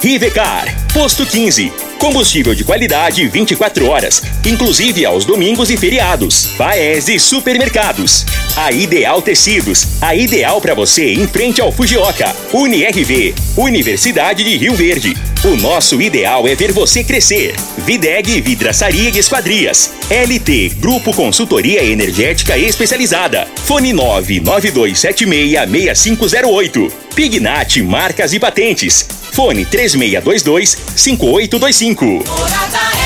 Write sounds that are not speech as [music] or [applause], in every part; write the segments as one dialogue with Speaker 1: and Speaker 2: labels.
Speaker 1: Rivecar, Posto 15. Combustível de qualidade 24 horas, inclusive aos domingos e feriados. Paese Supermercados. A Ideal Tecidos, a ideal para você em frente ao Fujioka. UniRV, Universidade de Rio Verde. O nosso ideal é ver você crescer. Videg Vidraçaria e Esquadrias. LT Grupo Consultoria Energética Especializada. Fone 992766508. Pignat Marcas e Patentes. Fone 3622 5825.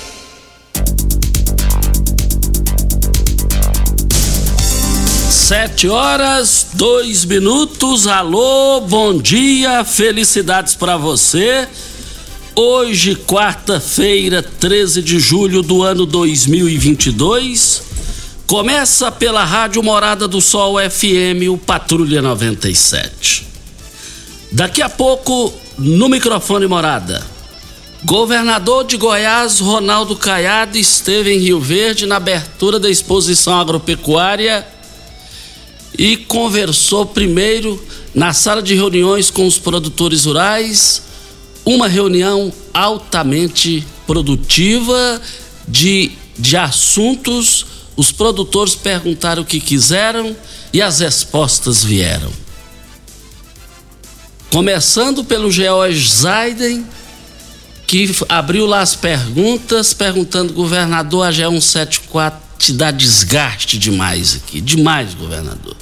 Speaker 2: Sete horas, dois minutos. Alô, bom dia, felicidades para você. Hoje, quarta-feira, 13 de julho do ano 2022. Começa pela Rádio Morada do Sol FM, o Patrulha 97. Daqui a pouco, no microfone Morada. Governador de Goiás, Ronaldo Caiado, esteve em Rio Verde na abertura da exposição agropecuária e conversou primeiro na sala de reuniões com os produtores rurais, uma reunião altamente produtiva de, de assuntos. Os produtores perguntaram o que quiseram e as respostas vieram. Começando pelo George Zaiden, que abriu lá as perguntas, perguntando, governador, a G174 te dá desgaste demais aqui, demais, governador.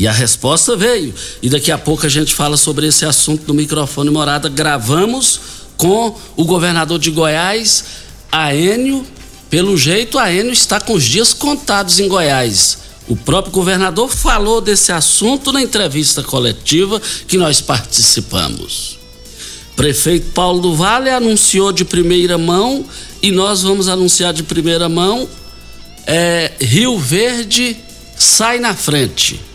Speaker 2: E a resposta veio. E daqui a pouco a gente fala sobre esse assunto no microfone Morada. Gravamos com o governador de Goiás, Aênio. Pelo jeito, Aênio está com os dias contados em Goiás. O próprio governador falou desse assunto na entrevista coletiva que nós participamos. Prefeito Paulo do Vale anunciou de primeira mão e nós vamos anunciar de primeira mão é, Rio Verde sai na frente.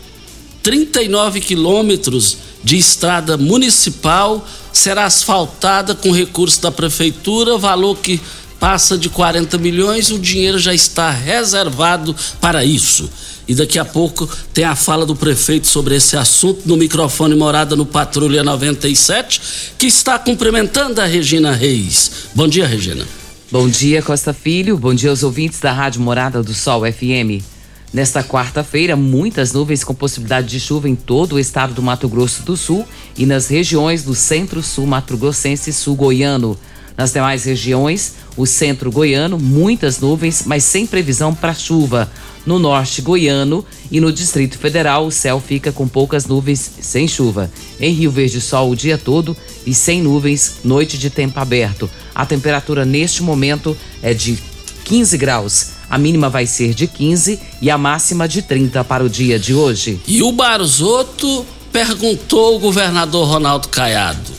Speaker 2: 39 quilômetros de estrada municipal será asfaltada com recurso da prefeitura, valor que passa de 40 milhões, o dinheiro já está reservado para isso. E daqui a pouco tem a fala do prefeito sobre esse assunto no microfone Morada no Patrulha 97, que está cumprimentando a Regina Reis. Bom dia, Regina.
Speaker 3: Bom dia, Costa Filho. Bom dia aos ouvintes da Rádio Morada do Sol FM. Nesta quarta-feira, muitas nuvens com possibilidade de chuva em todo o estado do Mato Grosso do Sul e nas regiões do centro-sul mato-grossense e sul-goiano. Nas demais regiões, o centro goiano, muitas nuvens, mas sem previsão para chuva. No norte goiano e no Distrito Federal, o céu fica com poucas nuvens sem chuva. Em Rio Verde, sol o dia todo e sem nuvens, noite de tempo aberto. A temperatura neste momento é de 15 graus. A mínima vai ser de 15 e a máxima de 30 para o dia de hoje.
Speaker 2: E o Barzotto perguntou ao governador Ronaldo Caiado: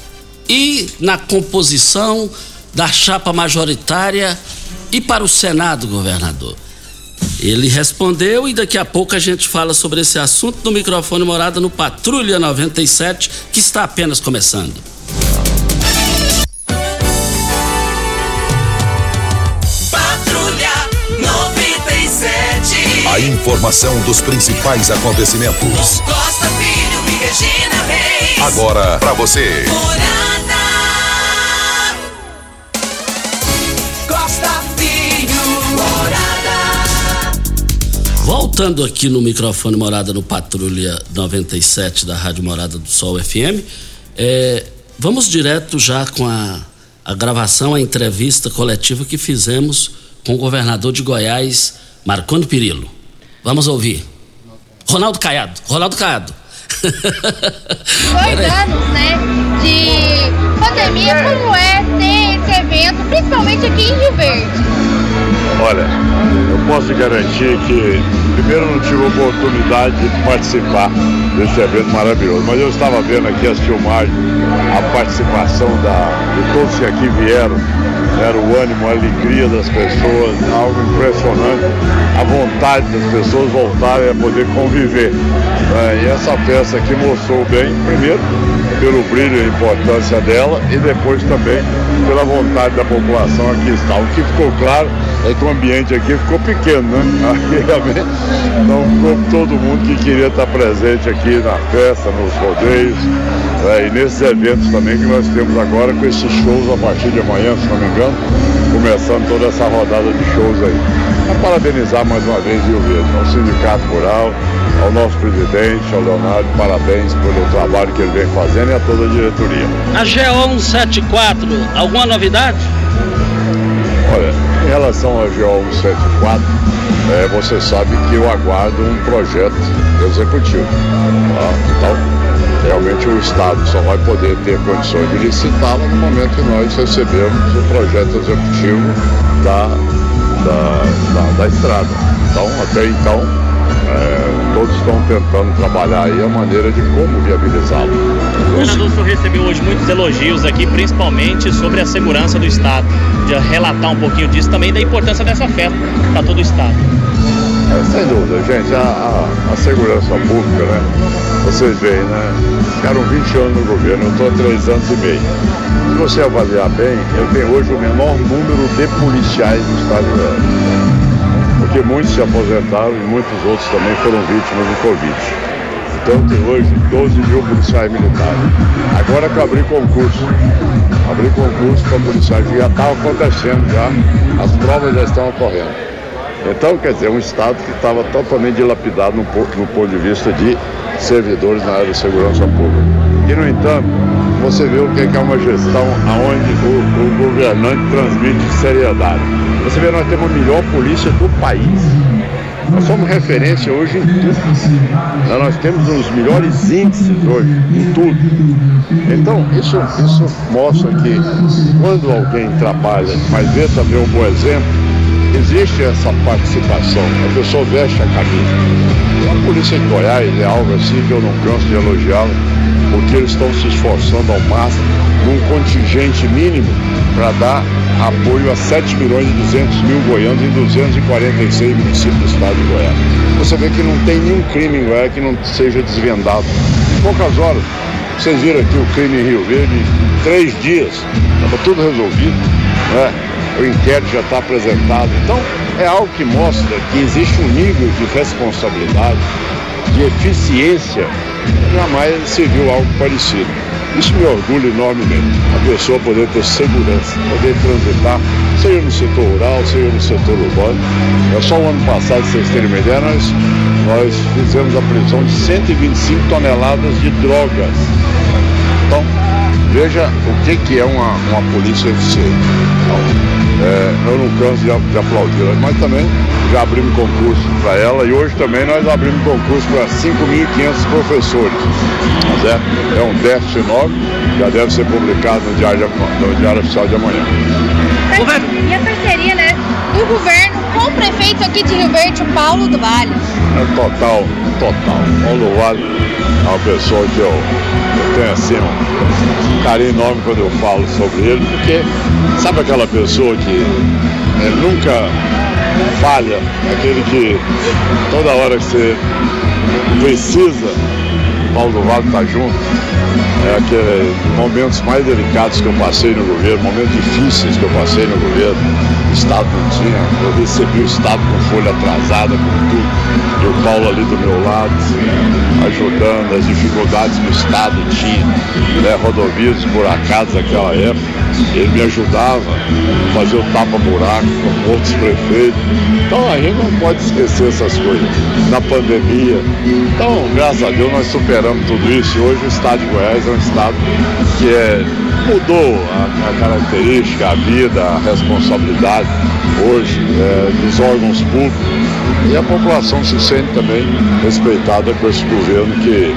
Speaker 2: e na composição da chapa majoritária e para o Senado, governador? Ele respondeu e daqui a pouco a gente fala sobre esse assunto no microfone Morada no Patrulha 97, que está apenas começando.
Speaker 4: A informação dos principais acontecimentos.
Speaker 5: Costa Filho e Regina Reis.
Speaker 4: Agora para você.
Speaker 5: Morada. Costa Filho. Morada.
Speaker 2: Voltando aqui no microfone Morada no Patrulha 97 da Rádio Morada do Sol FM, é, vamos direto já com a, a gravação, a entrevista coletiva que fizemos com o governador de Goiás, Marconi Perillo. Vamos ouvir. Ronaldo Caiado. Ronaldo Caiado.
Speaker 6: dois anos, né, de pandemia, como é ter esse evento, principalmente aqui em Rio Verde?
Speaker 7: Olha, eu posso garantir que, primeiro, não tive oportunidade de participar desse evento maravilhoso, mas eu estava vendo aqui as filmagens, a participação da, de todos que aqui vieram, era o ânimo, a alegria das pessoas, algo impressionante, a vontade das pessoas voltarem a poder conviver. né? E essa peça aqui mostrou bem, primeiro, pelo brilho e a importância dela, e depois também pela vontade da população aqui estar. O que ficou claro é que o ambiente aqui ficou pequeno, né? [laughs] Aqui realmente não ficou todo mundo que queria estar presente aqui na festa, nos rodeios, né? e nesses eventos também que nós temos agora com esses shows a partir de amanhã, se não me engano, começando toda essa rodada de shows aí. Para parabenizar mais uma vez Rio Verde, ao Sindicato Rural, ao nosso presidente, ao Leonardo, parabéns pelo trabalho que ele vem fazendo e a toda a diretoria.
Speaker 2: A GO 174, alguma novidade?
Speaker 7: Olha, em relação ao GO 174, é, você sabe que eu aguardo um projeto executivo. tá? Então, realmente o Estado só vai poder ter condições de licitá-lo no momento que nós recebemos o projeto executivo da, da, da, da estrada. Então, até então, é, todos estão tentando trabalhar aí a maneira de como viabilizá-lo.
Speaker 8: O senhor recebeu hoje muitos elogios aqui, principalmente sobre a segurança do Estado. De relatar um pouquinho disso também da importância dessa festa para todo o Estado.
Speaker 7: É, sem dúvida, gente, a, a- a segurança pública, né? Vocês veem, né? Ficaram 20 anos no governo, eu estou há 3 anos e meio. Se você avaliar bem, eu tenho hoje o menor número de policiais do estado de Goiás. Porque muitos se aposentaram e muitos outros também foram vítimas do Covid. Então tenho hoje 12 mil policiais militares. Agora que eu abri concurso, abri concurso para policiais, já estava acontecendo já, as provas já estão ocorrendo. Então, quer dizer, um Estado que estava totalmente dilapidado no, no ponto de vista de servidores na área de segurança pública. E, no entanto, você vê o que é é uma gestão onde o, o governante transmite seriedade. Você vê, nós temos a melhor polícia do país. Nós somos referência hoje em tudo. Nós temos os melhores índices hoje em tudo. Então, isso, isso mostra que quando alguém trabalha, mas vê também um bom exemplo, existe essa participação, a pessoa veste a camisa. A polícia de Goiás é algo assim que eu não canso de elogiá-la, porque eles estão se esforçando ao máximo num contingente mínimo para dar apoio a 7 milhões e 200 mil goianos em 246 municípios do estado de Goiás. Você vê que não tem nenhum crime em Goiás que não seja desvendado. Em poucas horas, vocês viram aqui o crime em Rio Verde, em três dias, estava tudo resolvido. Né? O inquérito já está apresentado. Então, é algo que mostra que existe um nível de responsabilidade, de eficiência, jamais se viu algo parecido. Isso me orgulha enormemente, a pessoa poder ter segurança, poder transitar, seja no setor rural, seja no setor urbano. É só o ano passado, vocês terem uma ideia, nós, nós fizemos a prisão de 125 toneladas de drogas. Então, veja o que, que é uma, uma polícia eficiente. É, eu não canso de, de aplaudir, mas também já abrimos concurso para ela e hoje também nós abrimos concurso para 5.500 professores. Mas é, é um déficit enorme, já deve ser publicado no Diário, no diário Oficial de amanhã.
Speaker 6: E a parceria, né, do governo o prefeito aqui de Rio Verde, o Paulo do Vale.
Speaker 7: É total, total. Paulo Vale é uma pessoa que eu, eu tenho assim um carinho enorme quando eu falo sobre ele, porque sabe aquela pessoa que é, nunca falha, aquele que toda hora que você precisa, Paulo do Vale está junto. É aqueles momentos mais delicados que eu passei no governo, momentos difíceis que eu passei no governo. Estado não tinha, eu recebi o Estado com folha atrasada, com tudo. E o Paulo ali do meu lado, ajudando as dificuldades que o Estado tinha, né? rodovias esburacadas naquela época. Ele me ajudava a fazer o tapa-buraco com outros prefeitos. Então a gente não pode esquecer essas coisas. Na pandemia. Então, graças a Deus, nós superamos tudo isso. E hoje o estado de Goiás é um estado que é mudou a, a característica, a vida, a responsabilidade hoje é, dos órgãos públicos e a população se sente também respeitada com esse governo que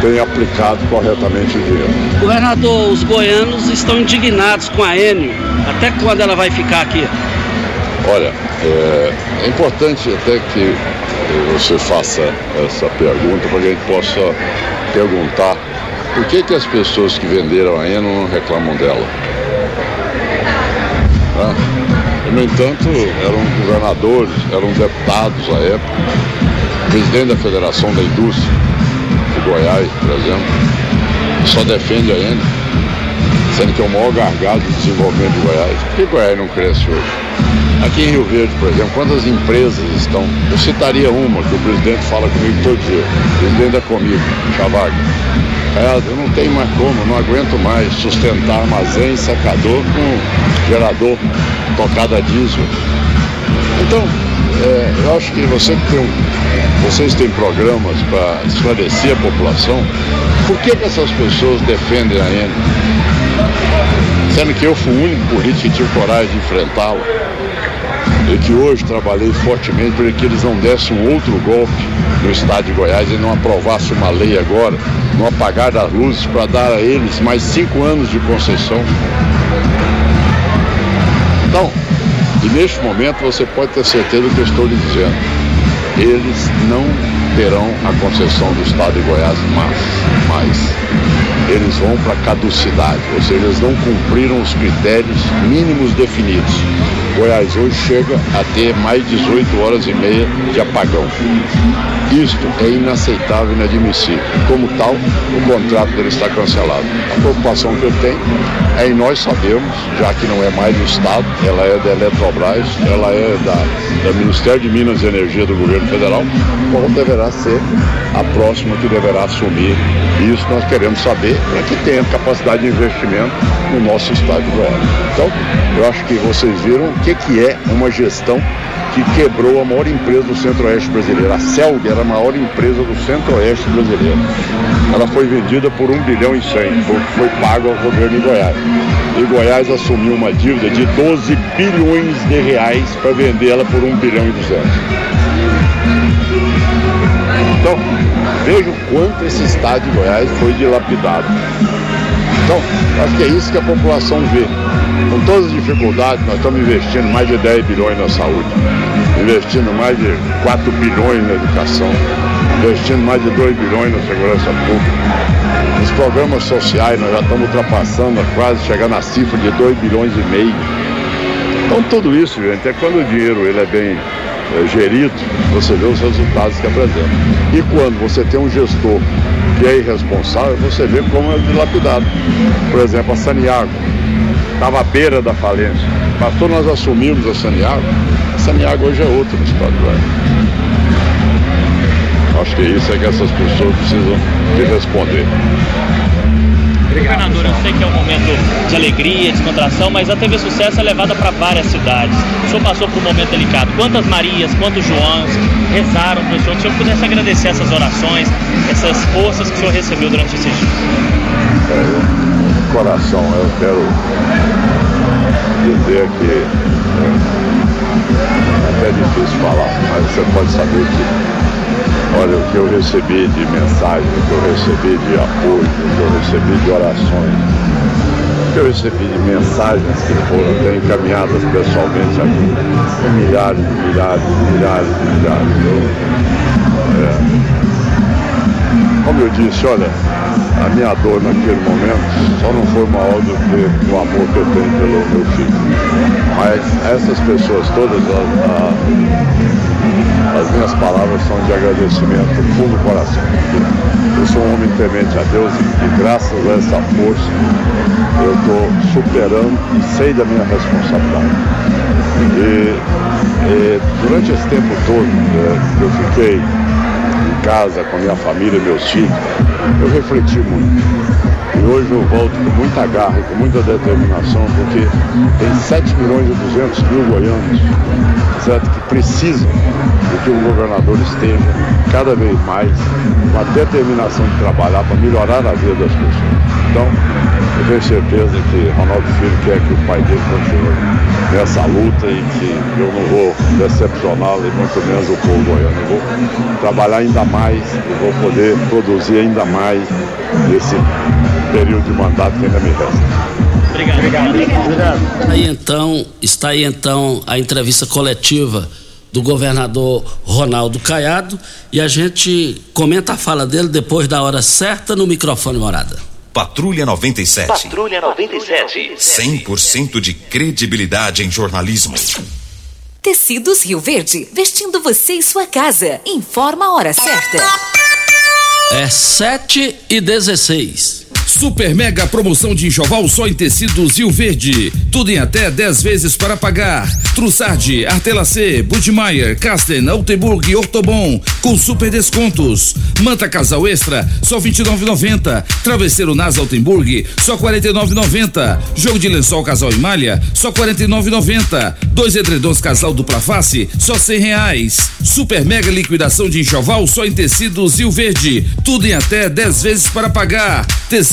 Speaker 7: tem aplicado corretamente o dinheiro.
Speaker 2: Governador, os goianos estão indignados com a Enio. Até quando ela vai ficar aqui?
Speaker 7: Olha, é, é importante até que você faça essa pergunta para que a gente possa perguntar por que, que as pessoas que venderam a Eno não reclamam dela. Né? No entanto, eram governadores, eram deputados à época, presidente da Federação da Indústria de Goiás, por exemplo, só defende a Eno, sendo que é o maior gargalo de desenvolvimento de Goiás. Por que Goiás não cresce hoje? Aqui em Rio Verde, por exemplo, quantas empresas estão? Eu citaria uma que o presidente fala comigo todo dia. O presidente é comigo, Chavaga. Eu não tenho mais como, não aguento mais sustentar armazém, sacador com gerador tocado a diesel. Então, é, eu acho que você tem vocês têm programas para esclarecer a população, por que, que essas pessoas defendem a Eni? Sendo que eu fui o único político que tive coragem de enfrentá-la e que hoje trabalhei fortemente para que eles não dessem um outro golpe no estado de Goiás e não aprovasse uma lei agora, no apagar das luzes, para dar a eles mais cinco anos de concessão. Então, e neste momento você pode ter certeza do que eu estou lhe dizendo. Eles não terão a concessão do estado de Goiás mais. mais. Eles vão para caducidade, ou seja, eles não cumpriram os critérios mínimos definidos. Goiás hoje chega a ter mais 18 horas e meia de apagão. Isto é inaceitável e inadmissível. Como tal, o contrato dele está cancelado. A preocupação que eu tenho é em nós sabemos, já que não é mais do Estado, ela é da Eletrobras, ela é da, do Ministério de Minas e Energia do governo federal, qual deverá ser a próxima que deverá assumir. Isso nós queremos saber para que tenha capacidade de investimento no nosso estado de Goiás. Então, eu acho que vocês viram o que, que é uma gestão que quebrou a maior empresa do Centro-Oeste brasileiro. A Celg era a maior empresa do Centro-Oeste brasileiro. Ela foi vendida por 1 bilhão e 100, foi, foi pago ao governo de Goiás. E Goiás assumiu uma dívida de 12 bilhões de reais para vender ela por 1 bilhão e 200. Então, veja o quanto esse estado de Goiás foi dilapidado. Então, acho que é isso que a população vê. Com todas as dificuldades, nós estamos investindo mais de 10 bilhões na saúde, investindo mais de 4 bilhões na educação, investindo mais de 2 bilhões na segurança pública. Nos programas sociais, nós já estamos ultrapassando, quase chegando à cifra de 2 bilhões e meio. Então, tudo isso, gente, é quando o dinheiro ele é bem é, gerido, você vê os resultados que apresenta. E quando você tem um gestor que é irresponsável, você vê como é dilapidado. Por exemplo, a Saniago estava à beira da falência. Pastor, nós assumimos a Saniago. A Saniago hoje é outra no estado do Goiás. Acho que isso é que essas pessoas precisam de responder.
Speaker 8: Governador, eu sei que é um momento de alegria, descontração, mas a TV Sucesso é levada para várias cidades. O senhor passou por um momento delicado. Quantas Marias, quantos Joãos rezaram para o senhor? Que o senhor pudesse agradecer essas orações, essas forças que o senhor recebeu durante esses dias.
Speaker 7: É, coração, eu quero dizer que é até difícil falar, mas você pode saber que Olha, o que eu recebi de mensagem, o que eu recebi de apoio, o que eu recebi de orações, que eu recebi de mensagens que foram até encaminhadas pessoalmente a mim, milhares, milhares, milhares, milhares. Eu, é, como eu disse, olha, a minha dor naquele momento só não foi maior do que o amor que eu tenho pelo meu filho. Mas essas pessoas todas, a, a, as minhas palavras são de agradecimento do fundo do coração. Eu sou um homem temente a Deus e, e graças a essa força eu estou superando e sei da minha responsabilidade. E, e durante esse tempo todo né, que eu fiquei casa com a minha família e meus filhos, eu refleti muito. E hoje eu volto com muita garra e com muita determinação, porque tem 7 milhões e 200 mil goianos, certo? Que precisam de que o governador esteja cada vez mais com a determinação de trabalhar para melhorar a vida das pessoas. Então, Eu tenho certeza que Ronaldo Filho quer que o pai dele continue nessa luta e que eu não vou decepcioná-lo e muito menos o povo goiano. Eu vou trabalhar ainda mais e vou poder produzir ainda mais nesse período de mandato que ainda me resta.
Speaker 2: Aí então, está aí então a entrevista coletiva do governador Ronaldo Caiado e a gente comenta a fala dele depois da hora certa no microfone morada.
Speaker 9: Patrulha 97.
Speaker 10: Patrulha 97.
Speaker 9: 100% de credibilidade em jornalismo.
Speaker 11: Tecidos Rio Verde, vestindo você e sua casa. Informa a hora certa.
Speaker 2: É 7 e 16.
Speaker 12: Super mega promoção de enxoval só em tecidos Rio Verde. Tudo em até 10 vezes para pagar. Trussardi, Artelacê, Budmeier, Casten, Altenburg e Ortobon com super descontos. Manta Casal Extra só 29,90. Travesseiro Nasa Altenburg só 49,90. Jogo de lençol Casal e Malha só 49,90. Dois edredons Casal dupla face só 100 reais. Super mega liquidação de enxoval só em tecidos Rio Verde. Tudo em até 10 vezes para pagar.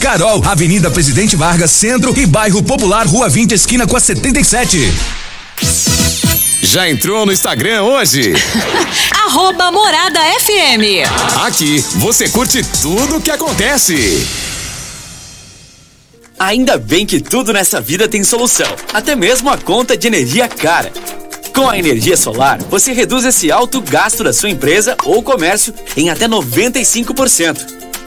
Speaker 13: Carol, Avenida Presidente Vargas, Centro e Bairro Popular, Rua 20, esquina com a 77.
Speaker 4: Já entrou no Instagram hoje? [laughs]
Speaker 11: Arroba Morada FM.
Speaker 4: Aqui você curte tudo o que acontece.
Speaker 14: Ainda bem que tudo nessa vida tem solução, até mesmo a conta de energia cara. Com a energia solar, você reduz esse alto gasto da sua empresa ou comércio em até 95%.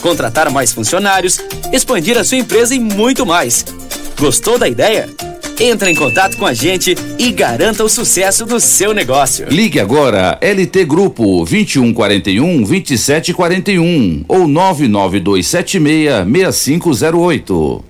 Speaker 14: contratar mais funcionários, expandir a sua empresa e muito mais. Gostou da ideia? Entre em contato com a gente e garanta o sucesso do seu negócio.
Speaker 15: Ligue agora LT Grupo 2141 2741 ou 99276 6508.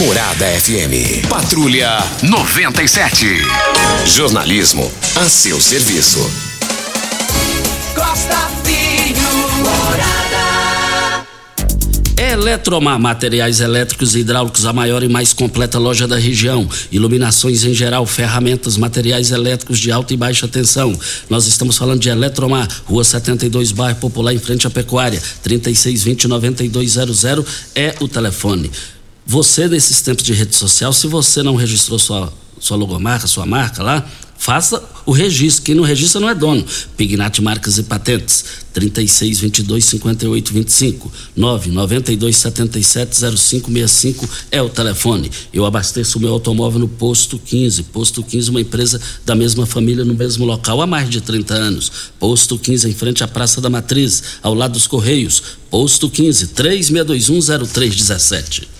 Speaker 4: Morada FM. Patrulha 97. Jornalismo a seu serviço.
Speaker 5: Costa Filho, Morada.
Speaker 2: Eletromar Materiais Elétricos e Hidráulicos, a maior e mais completa loja da região. Iluminações em geral, ferramentas, materiais elétricos de alta e baixa tensão. Nós estamos falando de Eletromar, Rua 72, Bairro Popular, em frente à Pecuária. 3620-9200 é o telefone. Você, nesses tempos de rede social, se você não registrou sua, sua logomarca, sua marca lá, faça o registro. Quem não registra não é dono. Pignat Marcas e Patentes. 36 22 58 25 992 77 0565 é o telefone. Eu abasteço o meu automóvel no Posto 15. Posto 15, uma empresa da mesma família no mesmo local há mais de 30 anos. Posto 15, em frente à Praça da Matriz, ao lado dos Correios. Posto 15, 3621 0317.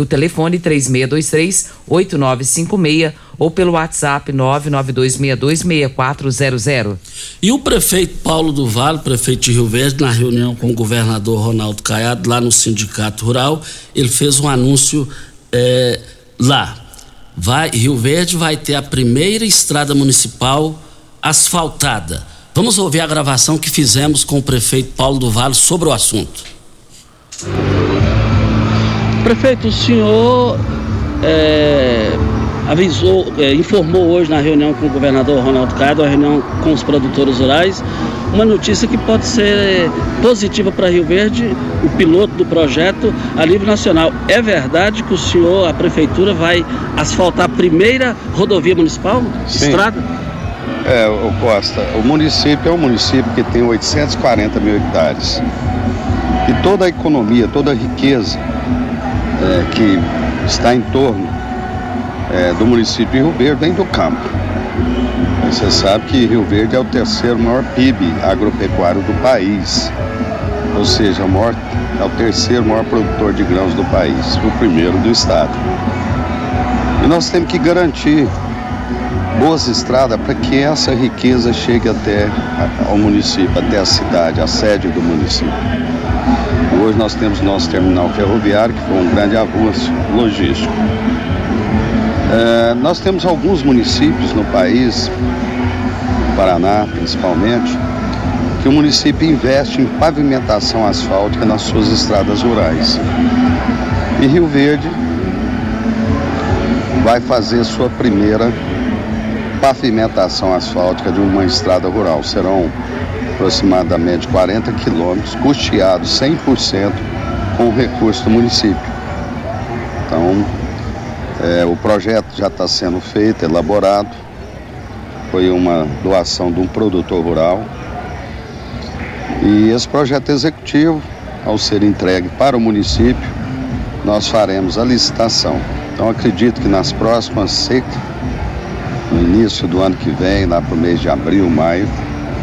Speaker 3: O telefone 3623-8956 ou pelo WhatsApp 992626400.
Speaker 2: E o prefeito Paulo do Vale, prefeito de Rio Verde, na reunião com o governador Ronaldo Caiado, lá no Sindicato Rural, ele fez um anúncio é, lá. Vai, Rio Verde vai ter a primeira estrada municipal asfaltada. Vamos ouvir a gravação que fizemos com o prefeito Paulo do Vale sobre o assunto.
Speaker 16: Prefeito, o senhor é, avisou, é, informou hoje na reunião com o governador Ronaldo Caiado, a reunião com os produtores rurais, uma notícia que pode ser positiva para Rio Verde, o piloto do projeto a nível nacional. É verdade que o senhor, a prefeitura, vai asfaltar a primeira rodovia municipal?
Speaker 17: Sim.
Speaker 16: Estrada?
Speaker 17: É, o Costa, o município é um município que tem 840 mil hectares. E toda a economia, toda a riqueza é, que está em torno é, do município de Rio Verde vem do campo. Você sabe que Rio Verde é o terceiro maior PIB agropecuário do país. Ou seja, maior, é o terceiro maior produtor de grãos do país, o primeiro do estado. E nós temos que garantir boas estradas para que essa riqueza chegue até ao município, até a cidade, a sede do município. Hoje nós temos nosso terminal ferroviário, que foi um grande avanço logístico. É, nós temos alguns municípios no país, Paraná principalmente, que o município investe em pavimentação asfáltica nas suas estradas rurais. E Rio Verde vai fazer sua primeira pavimentação asfáltica de uma estrada rural. Serão aproximadamente 40 quilômetros, custeados 100% com o recurso do município. Então, é, o projeto já está sendo feito, elaborado. Foi uma doação de um produtor rural. E esse projeto executivo, ao ser entregue para o município, nós faremos a licitação. Então, acredito que nas próximas secas, no início do ano que vem, lá para o mês de abril, maio,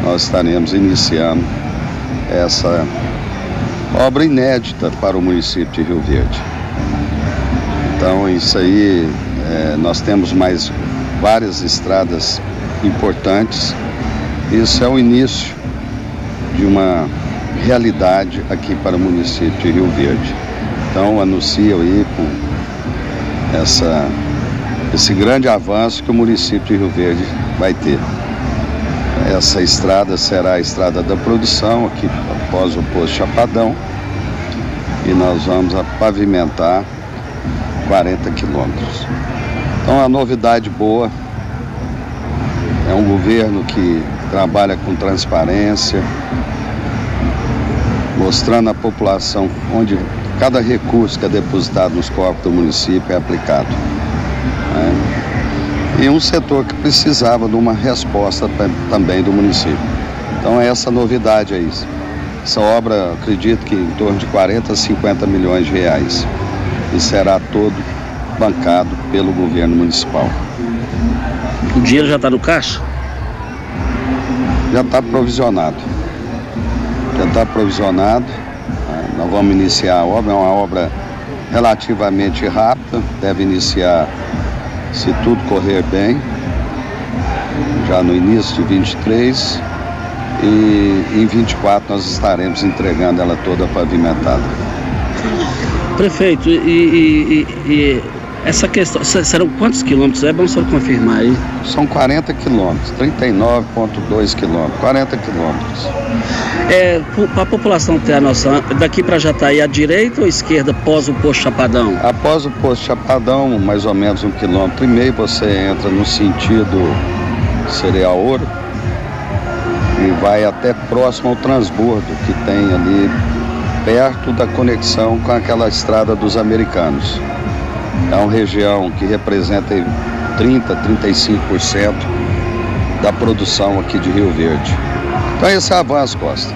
Speaker 17: nós estaremos iniciando essa obra inédita para o município de Rio Verde. Então, isso aí, é, nós temos mais várias estradas importantes. Isso é o início de uma realidade aqui para o município de Rio Verde. Então, anuncio aí com essa, esse grande avanço que o município de Rio Verde vai ter. Essa estrada será a estrada da produção, aqui após o posto Chapadão, e nós vamos pavimentar 40 quilômetros. Então, a novidade boa é um governo que trabalha com transparência, mostrando à população onde cada recurso que é depositado nos corpos do município é aplicado. Né? E um setor que precisava de uma resposta também do município. Então, é essa novidade aí. Essa obra, acredito que em torno de 40 a 50 milhões de reais. E será todo bancado pelo governo municipal.
Speaker 16: O dinheiro já está no caixa?
Speaker 17: Já está provisionado. Já está provisionado. Nós vamos iniciar a obra, é uma obra relativamente rápida, deve iniciar, se tudo correr bem, já no início de 23 e em 24 nós estaremos entregando ela toda pavimentada.
Speaker 16: Prefeito, e, e, e essa questão, serão quantos quilômetros? É bom só confirmar aí.
Speaker 17: São 40 quilômetros, 39,2 quilômetros, 40 quilômetros.
Speaker 16: É, para a população ter a noção, daqui para Jataí, à direita ou esquerda, após o posto Chapadão?
Speaker 17: Após o posto Chapadão, mais ou menos um quilômetro e meio, você entra no sentido Cereal Ouro e vai até próximo ao transbordo que tem ali perto da conexão com aquela estrada dos americanos. É uma região que representa 30, 35% da produção aqui de Rio Verde. Então esse é avanço, Costa.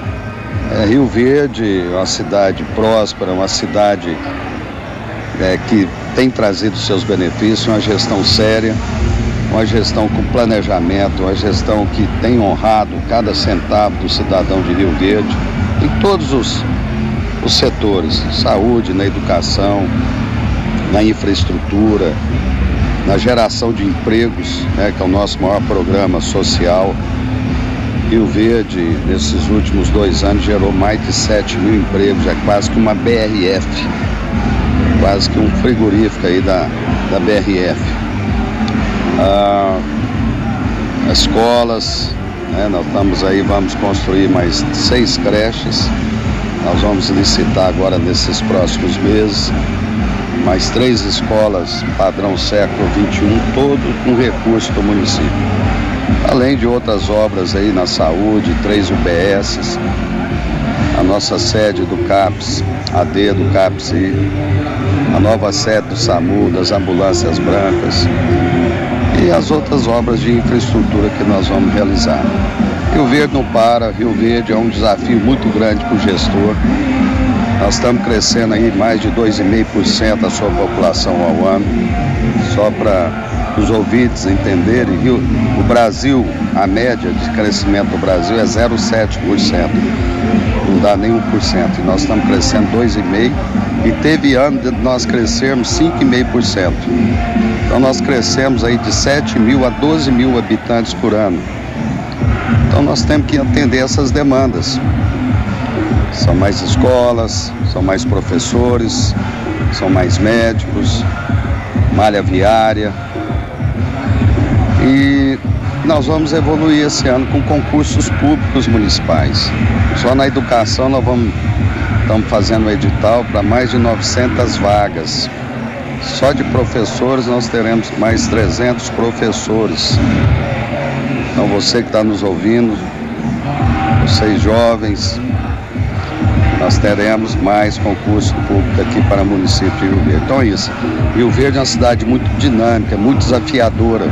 Speaker 17: É, Rio Verde uma cidade próspera, uma cidade é, que tem trazido seus benefícios, uma gestão séria, uma gestão com planejamento, uma gestão que tem honrado cada centavo do cidadão de Rio Verde, em todos os, os setores, saúde, na educação, na infraestrutura, na geração de empregos, né, que é o nosso maior programa social. Rio Verde, nesses últimos dois anos, gerou mais de 7 mil empregos, é quase que uma BRF, quase que um frigorífico aí da, da BRF. Ah, escolas, né, nós estamos aí, vamos construir mais seis creches, nós vamos licitar agora nesses próximos meses mais três escolas padrão século XXI, todo com recurso do município. Além de outras obras aí na saúde, três UBSs, a nossa sede do CAPS, AD do CAPS e a nova sede do SAMU, das ambulâncias brancas e as outras obras de infraestrutura que nós vamos realizar. Rio Verde não para, Rio Verde é um desafio muito grande para o gestor nós estamos crescendo aí mais de 2,5% a sua população ao ano. Só para os ouvintes entenderem, o Brasil, a média de crescimento do Brasil é 0,7%. Não dá nem 1%. E nós estamos crescendo 2,5%. E teve ano de nós crescermos 5,5%. Então nós crescemos aí de 7 mil a 12 mil habitantes por ano. Então nós temos que atender essas demandas. São mais escolas, são mais professores, são mais médicos, malha viária. E nós vamos evoluir esse ano com concursos públicos municipais. Só na educação nós vamos estamos fazendo um edital para mais de 900 vagas. Só de professores nós teremos mais 300 professores. Então você que está nos ouvindo, vocês jovens, nós teremos mais concurso público aqui para o município de Rio Verde. Então é isso. Rio Verde é uma cidade muito dinâmica, muito desafiadora.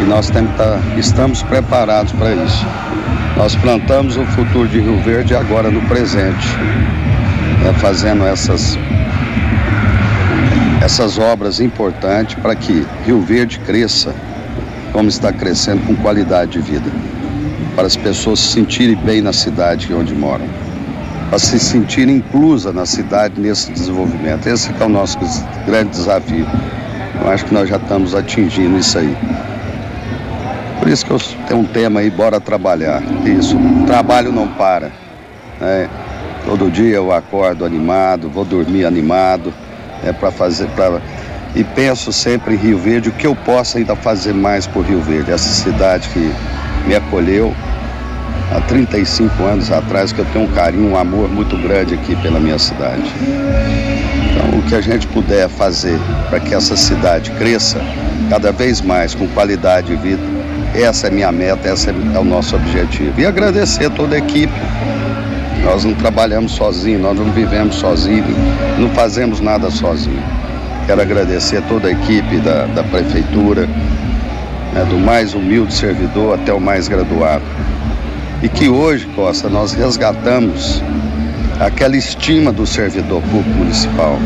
Speaker 17: E nós temos tá, estamos preparados para isso. Nós plantamos o futuro de Rio Verde agora no presente, né, fazendo essas, essas obras importantes para que Rio Verde cresça como está crescendo com qualidade de vida, para as pessoas se sentirem bem na cidade onde moram a se sentir inclusa na cidade nesse desenvolvimento. Esse é o nosso grande desafio. Eu acho que nós já estamos atingindo isso aí. Isso que eu tenho um tema aí, bora trabalhar. Isso, trabalho não para. Né? Todo dia eu acordo animado, vou dormir animado, é para fazer, pra... e penso sempre em Rio Verde, o que eu posso ainda fazer mais por Rio Verde, essa cidade que me acolheu, há 35 anos atrás, que eu tenho um carinho, um amor muito grande aqui pela minha cidade. Então, o que a gente puder fazer para que essa cidade cresça cada vez mais com qualidade de vida, essa é minha meta, esse é o nosso objetivo. E agradecer toda a equipe. Nós não trabalhamos sozinhos, nós não vivemos sozinhos, não fazemos nada sozinhos. Quero agradecer toda a equipe da, da prefeitura, né, do mais humilde servidor até o mais graduado e que hoje, Costa, nós resgatamos aquela estima do servidor público municipal,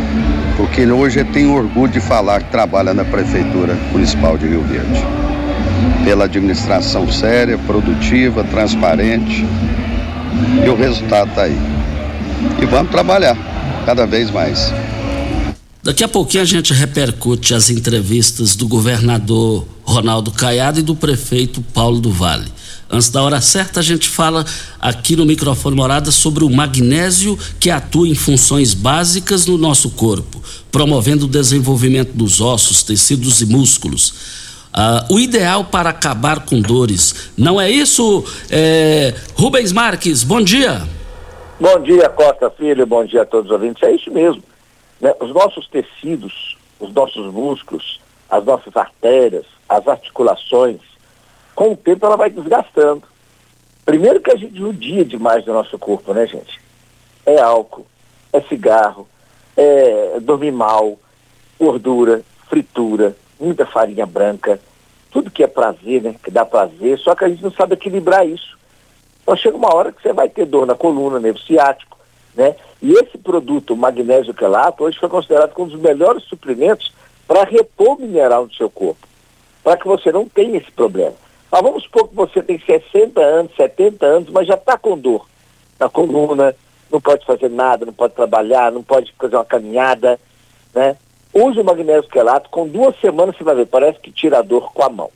Speaker 17: porque ele hoje tem orgulho de falar que trabalha na Prefeitura Municipal de Rio Verde. Pela administração séria, produtiva, transparente, e o resultado está aí. E vamos trabalhar cada vez mais.
Speaker 2: Daqui a pouquinho a gente repercute as entrevistas do governador Ronaldo Caiado e do prefeito Paulo do Vale. Antes da hora certa, a gente fala aqui no microfone morada sobre o magnésio que atua em funções básicas no nosso corpo, promovendo o desenvolvimento dos ossos, tecidos e músculos. Uh, o ideal para acabar com dores. Não é isso, é... Rubens Marques? Bom dia.
Speaker 18: Bom dia, Costa Filho. Bom dia a todos os ouvintes. É isso mesmo. Né? Os nossos tecidos, os nossos músculos, as nossas artérias, as articulações, com o tempo ela vai desgastando. Primeiro que a gente judia demais do nosso corpo, né, gente? É álcool, é cigarro, é dormir mal, gordura, fritura, muita farinha branca, tudo que é prazer, né? Que dá prazer, só que a gente não sabe equilibrar isso. Então chega uma hora que você vai ter dor na coluna, nervo ciático, né? E esse produto, o magnésio quelato, hoje foi considerado como um dos melhores suprimentos para repor mineral do seu corpo, para que você não tenha esse problema. Mas vamos supor que você tem 60 anos, 70 anos, mas já está com dor na coluna, não pode fazer nada, não pode trabalhar, não pode fazer uma caminhada, né? Use o magnésio quelato, com duas semanas você vai ver, parece que tira a dor com a mão.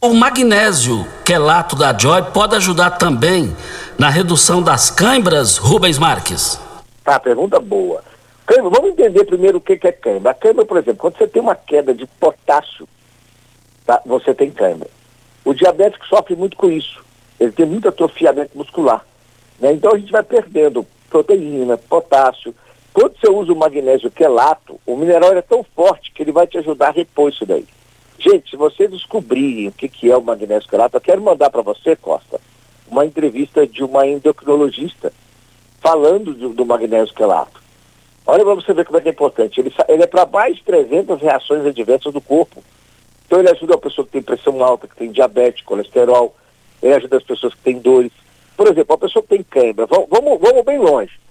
Speaker 2: O magnésio quelato da Joy pode ajudar também na redução das câimbras, Rubens Marques?
Speaker 18: Tá, pergunta boa. Cãibra, vamos entender primeiro o que que é cãibra. A cãibra, por exemplo, quando você tem uma queda de potássio, tá, você tem cãibra. O diabético sofre muito com isso. Ele tem muito atrofiamento muscular. Né? Então a gente vai perdendo proteína, potássio. Quando você usa o magnésio quelato, o mineral é tão forte que ele vai te ajudar a repor isso daí. Gente, se você descobrir o que, que é o magnésio quelato, eu quero mandar para você, Costa, uma entrevista de uma endocrinologista falando do, do magnésio quelato. Olha para você ver como é que é importante. Ele, ele é para mais de 300 reações adversas do corpo. Então ele ajuda a pessoa que tem pressão alta, que tem diabetes, colesterol. Ele ajuda as pessoas que têm dores. Por exemplo, a pessoa que tem cãibra. Vamos, vamos, vamos bem longe.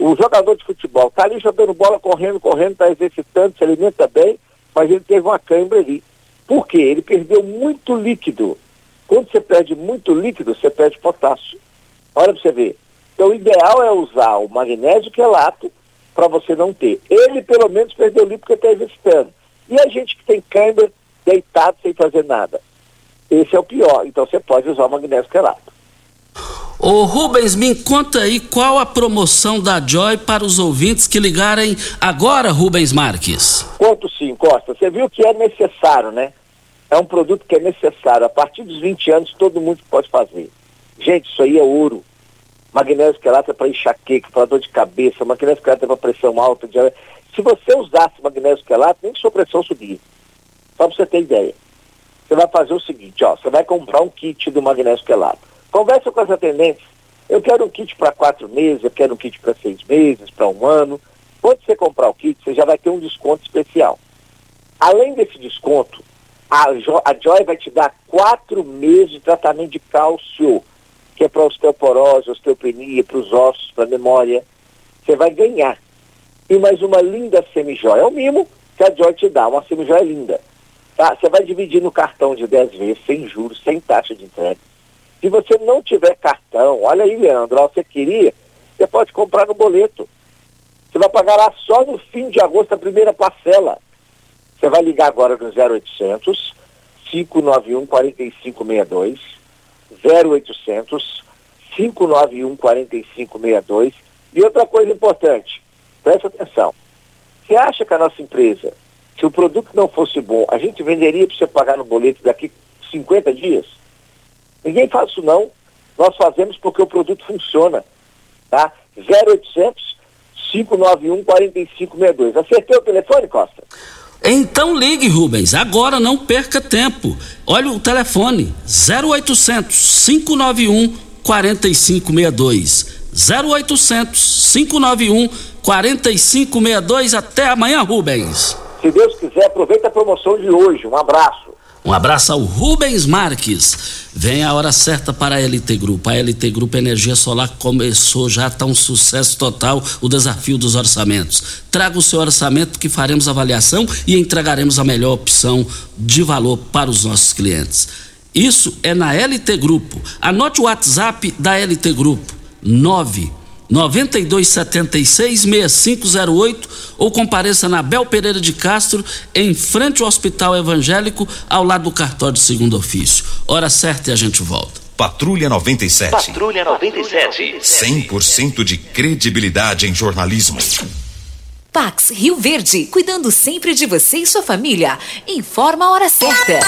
Speaker 18: O jogador de futebol está ali jogando bola, correndo, correndo, está exercitando, se alimenta bem, mas ele teve uma cãibra ali. Por quê? Ele perdeu muito líquido. Quando você perde muito líquido, você perde potássio. Olha para você ver. Então o ideal é usar o magnésio quelato para você não ter. Ele, pelo menos, perdeu líquido porque está exercitando. E a gente que tem câimbra deitado sem fazer nada. Esse é o pior. Então você pode usar o magnésio quelato.
Speaker 2: Ô Rubens, me conta aí qual a promoção da Joy para os ouvintes que ligarem agora, Rubens Marques.
Speaker 18: Conto sim, Costa. Você viu que é necessário, né? É um produto que é necessário. A partir dos 20 anos, todo mundo pode fazer. Gente, isso aí é ouro. Magnésio quelato é para enxaqueca, para dor de cabeça, magnésio quelato é para pressão alta. Se você usasse magnésio quelato, nem que sua pressão subir. Só para você ter ideia. Você vai fazer o seguinte, ó, você vai comprar um kit do magnésio quelato. Conversa com as atendentes. Eu quero um kit para quatro meses, eu quero um kit para seis meses, para um ano. Quando você comprar o kit, você já vai ter um desconto especial. Além desse desconto, a, jo a Joy vai te dar quatro meses de tratamento de cálcio que é para osteoporose, osteopenia, para os ossos, para a memória. Você vai ganhar. E mais uma linda semijoia. É o mimo que a Joy te dá, uma semijoia linda. Tá? Você vai dividir no cartão de 10 vezes, sem juros, sem taxa de entrega. Se você não tiver cartão, olha aí, Leandro, você queria, você pode comprar no boleto. Você vai pagar lá só no fim de agosto a primeira parcela. Você vai ligar agora no 0800 591 4562 0800 591 4562. E outra coisa importante, presta atenção. Você acha que a nossa empresa, se o produto não fosse bom, a gente venderia para você pagar no boleto daqui 50 dias? Ninguém faz isso não. Nós fazemos porque o produto funciona. Tá? 0800 591 4562. Acertei o telefone, Costa?
Speaker 2: Então ligue, Rubens, agora não perca tempo. Olha o telefone: 0800 591 4562. 0800 591 4562. Até amanhã, Rubens.
Speaker 18: Se Deus quiser, aproveita a promoção de hoje. Um abraço.
Speaker 2: Um abraço ao Rubens Marques. Vem a hora certa para a LT Grupo. A LT Grupo Energia Solar começou já, está um sucesso total o desafio dos orçamentos. Traga o seu orçamento que faremos avaliação e entregaremos a melhor opção de valor para os nossos clientes. Isso é na LT Grupo. Anote o WhatsApp da LT Grupo: 9 9276-6508 ou compareça na Bel Pereira de Castro, em frente ao Hospital Evangélico, ao lado do cartório de segundo ofício. Hora certa e a gente volta.
Speaker 9: Patrulha 97.
Speaker 10: Patrulha 97.
Speaker 9: 100% de credibilidade em jornalismo.
Speaker 11: Pax Rio Verde, cuidando sempre de você e sua família. Informa a hora certa.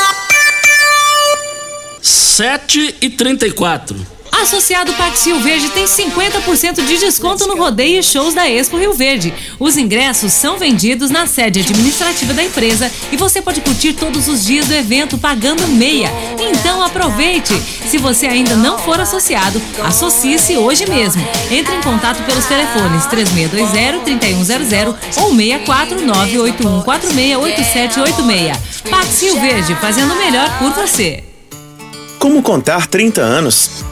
Speaker 2: 7 e 34
Speaker 19: Associado Pax Rio Verde tem 50% de desconto no rodeio e shows da Expo Rio Verde. Os ingressos são vendidos na sede administrativa da empresa e você pode curtir todos os dias do evento pagando meia. Então aproveite! Se você ainda não for associado, associe-se hoje mesmo. Entre em contato pelos telefones 3620-3100 ou 64981468786. Pax Rio Verde, fazendo melhor por você.
Speaker 20: Como contar 30 anos?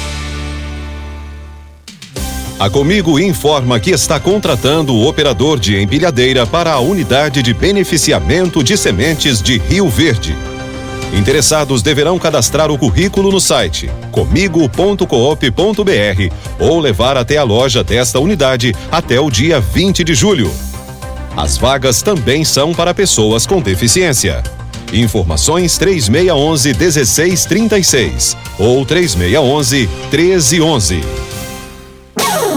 Speaker 21: A Comigo informa que está contratando o operador de empilhadeira para a unidade de beneficiamento de sementes de Rio Verde. Interessados deverão cadastrar o currículo no site comigo.coop.br ou levar até a loja desta unidade até o dia 20 de julho. As vagas também são para pessoas com deficiência. Informações 3611 1636 ou 3611 1311.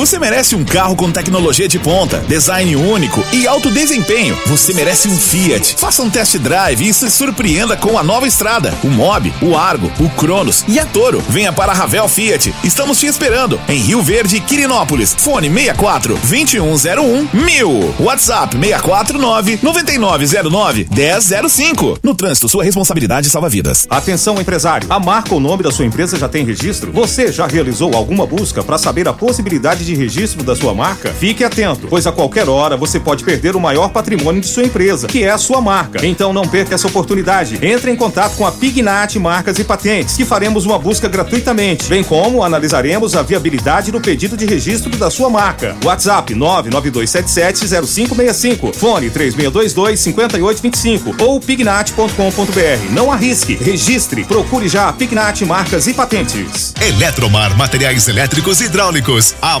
Speaker 22: Você merece um carro com tecnologia de ponta, design único e alto desempenho. Você merece um Fiat. Faça um test drive e se surpreenda com a nova estrada, o Mob, o Argo, o Cronos e a Toro. Venha para a Ravel Fiat. Estamos te esperando em Rio Verde, Quirinópolis. Fone 64 2101 1000. WhatsApp 649 9909 1005. No trânsito, sua responsabilidade salva vidas.
Speaker 23: Atenção, empresário. A marca ou nome da sua empresa já tem registro? Você já realizou alguma busca para saber a possibilidade de registro da sua marca? Fique atento, pois a qualquer hora você pode perder o maior patrimônio de sua empresa, que é a sua marca. Então não perca essa oportunidade. Entre em contato com a Pignat Marcas e Patentes, que faremos uma busca gratuitamente, bem como analisaremos a viabilidade do pedido de registro da sua marca. WhatsApp 992770565, fone 3622-5825 ou pignat.com.br. Não arrisque, registre, procure já a Pignat Marcas e Patentes.
Speaker 24: Eletromar Materiais Elétricos e Hidráulicos, a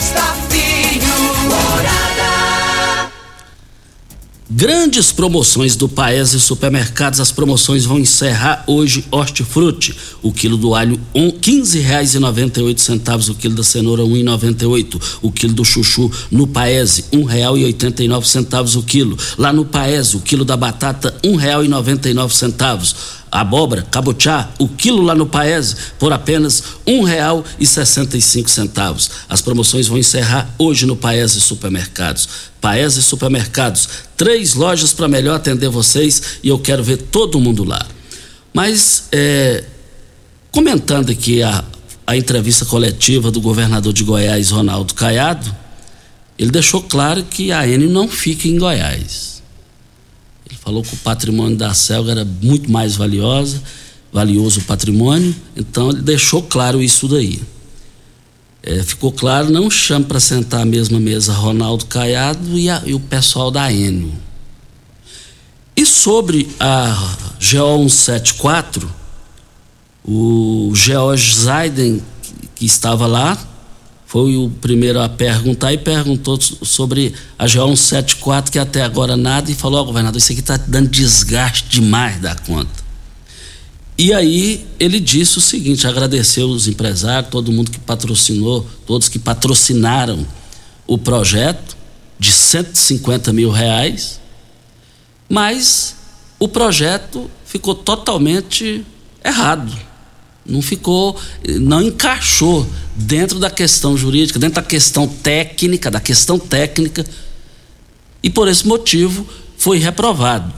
Speaker 25: Costa Filho, Morada.
Speaker 2: Grandes promoções do Paese Supermercados. As promoções vão encerrar hoje hortifruti. O quilo do alho R$ 15,98 o quilo da cenoura R$ 1,98. O quilo do chuchu no Paese R$ 1,89 o quilo. Lá no Paese o quilo da batata R$ 1,99 abóbora, cabochá, o quilo lá no Paese por apenas um real e sessenta e cinco centavos. As promoções vão encerrar hoje no Paese Supermercados. Paese Supermercados, três lojas para melhor atender vocês e eu quero ver todo mundo lá. Mas é, comentando aqui a, a entrevista coletiva do governador de Goiás, Ronaldo Caiado, ele deixou claro que a Enio não fica em Goiás. Falou que o patrimônio da Selga era muito mais valiosa, valioso o patrimônio, então ele deixou claro isso daí. É, ficou claro, não chame para sentar à mesma mesa Ronaldo Caiado e, a, e o pessoal da Enio. E sobre a GO 174, o George Zaiden, que estava lá, foi o primeiro a perguntar e perguntou sobre a GO 174, que até agora nada, e falou: Ó, oh, governador, isso aqui está dando desgaste demais da conta. E aí ele disse o seguinte: agradeceu os empresários, todo mundo que patrocinou, todos que patrocinaram o projeto de 150 mil reais, mas o projeto ficou totalmente errado não ficou, não encaixou dentro da questão jurídica, dentro da questão técnica, da questão técnica, e por esse motivo foi reprovado.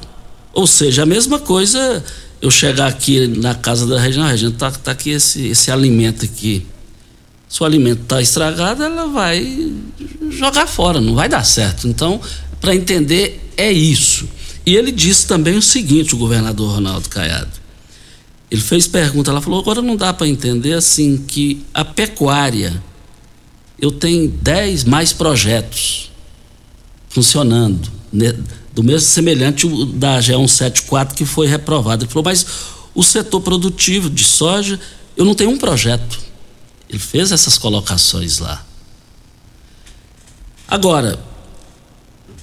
Speaker 2: Ou seja, a mesma coisa eu chegar aqui na casa da Regina, Regina, está tá aqui esse, esse alimento aqui. Se o alimento está estragado, ela vai jogar fora, não vai dar certo. Então, para entender, é isso. E ele disse também o seguinte, o governador Ronaldo Caiado ele fez pergunta, ela falou: agora não dá para entender assim que a pecuária, eu tenho 10 mais projetos funcionando, né, do mesmo semelhante da G174 que foi reprovado. Ele falou: mas o setor produtivo de soja, eu não tenho um projeto. Ele fez essas colocações lá. Agora,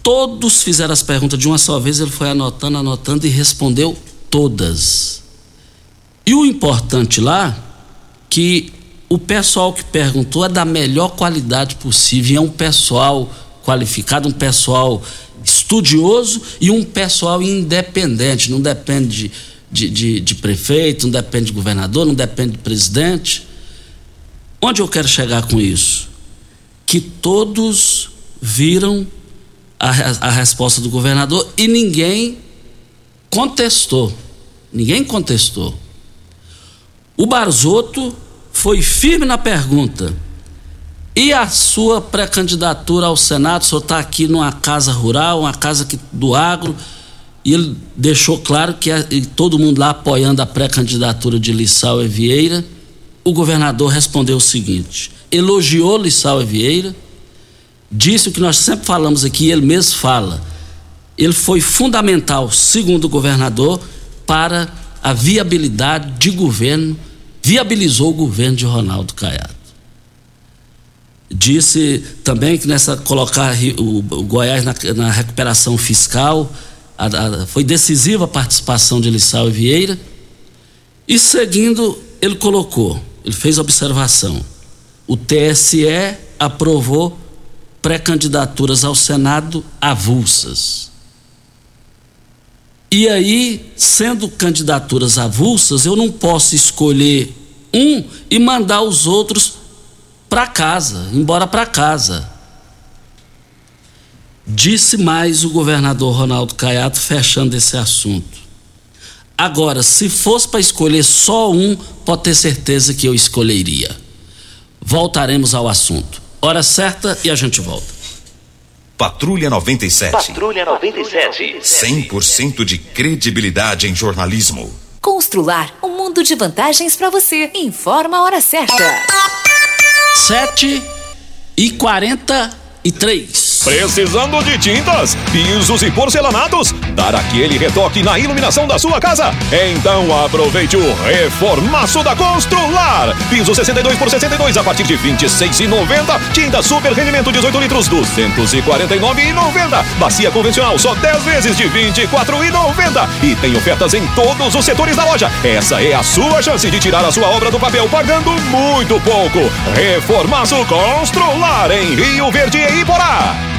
Speaker 2: todos fizeram as perguntas de uma só vez, ele foi anotando, anotando e respondeu todas. E o importante lá, que o pessoal que perguntou é da melhor qualidade possível, é um pessoal qualificado, um pessoal estudioso e um pessoal independente, não depende de, de, de, prefeito, não depende de governador, não depende de presidente. Onde eu quero chegar com isso? Que todos viram a, a resposta do governador e ninguém contestou. Ninguém contestou. O Barzotto foi firme na pergunta. E a sua pré-candidatura ao Senado? O senhor está aqui numa casa rural, uma casa que, do agro, e ele deixou claro que a, todo mundo lá apoiando a pré-candidatura de Lissau Vieira. O governador respondeu o seguinte: elogiou Lissau Vieira, disse o que nós sempre falamos aqui, ele mesmo fala. Ele foi fundamental, segundo o governador, para a viabilidade de governo, viabilizou o governo de Ronaldo Caiado. Disse também que nessa colocar o, Goiás na, na, recuperação fiscal a, a, foi decisiva a participação de Lissau Vieira. E seguindo, ele colocou, ele fez observação. O TSE aprovou pré-candidaturas ao Senado avulsas. E aí, sendo candidaturas avulsas, eu não posso escolher um e mandar os outros para casa, embora para casa. Disse mais o governador Ronaldo Caiado fechando esse assunto. Agora, se fosse para escolher só um, pode ter certeza que eu escolheria. Voltaremos ao assunto. Hora certa e a gente volta.
Speaker 9: Patrulha 97.
Speaker 10: Patrulha 97.
Speaker 9: 100% de credibilidade em jornalismo.
Speaker 11: Constrular um mundo de vantagens para você. Informa a hora certa.
Speaker 2: 7 e 43.
Speaker 21: Precisando de tintas, pisos e porcelanatos? Dar aquele retoque na iluminação da sua casa? Então aproveite o reformaço da Constrular. Piso 62 por 62 a partir de 26,90. Tinta super rendimento 18 litros 249,90. Bacia convencional só 10 vezes de 24,90. E tem ofertas em todos os setores da loja. Essa é a sua chance de tirar a sua obra do papel pagando muito pouco. Reformaço Constrular em Rio Verde e Iporá.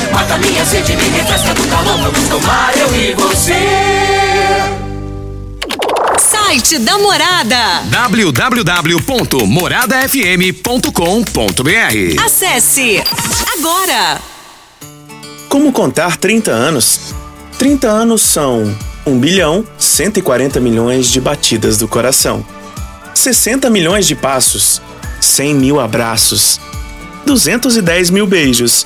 Speaker 5: Mata minha sede, me refresca do calor. Vamos tomar eu e você.
Speaker 25: Site da Morada.
Speaker 26: www.moradafm.com.br
Speaker 25: Acesse agora.
Speaker 20: Como contar 30 anos? 30 anos são 1 bilhão 140 milhões de batidas do coração, 60 milhões de passos, 100 mil abraços, 210 mil beijos,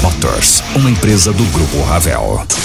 Speaker 26: Motors, uma empresa do Grupo Ravel.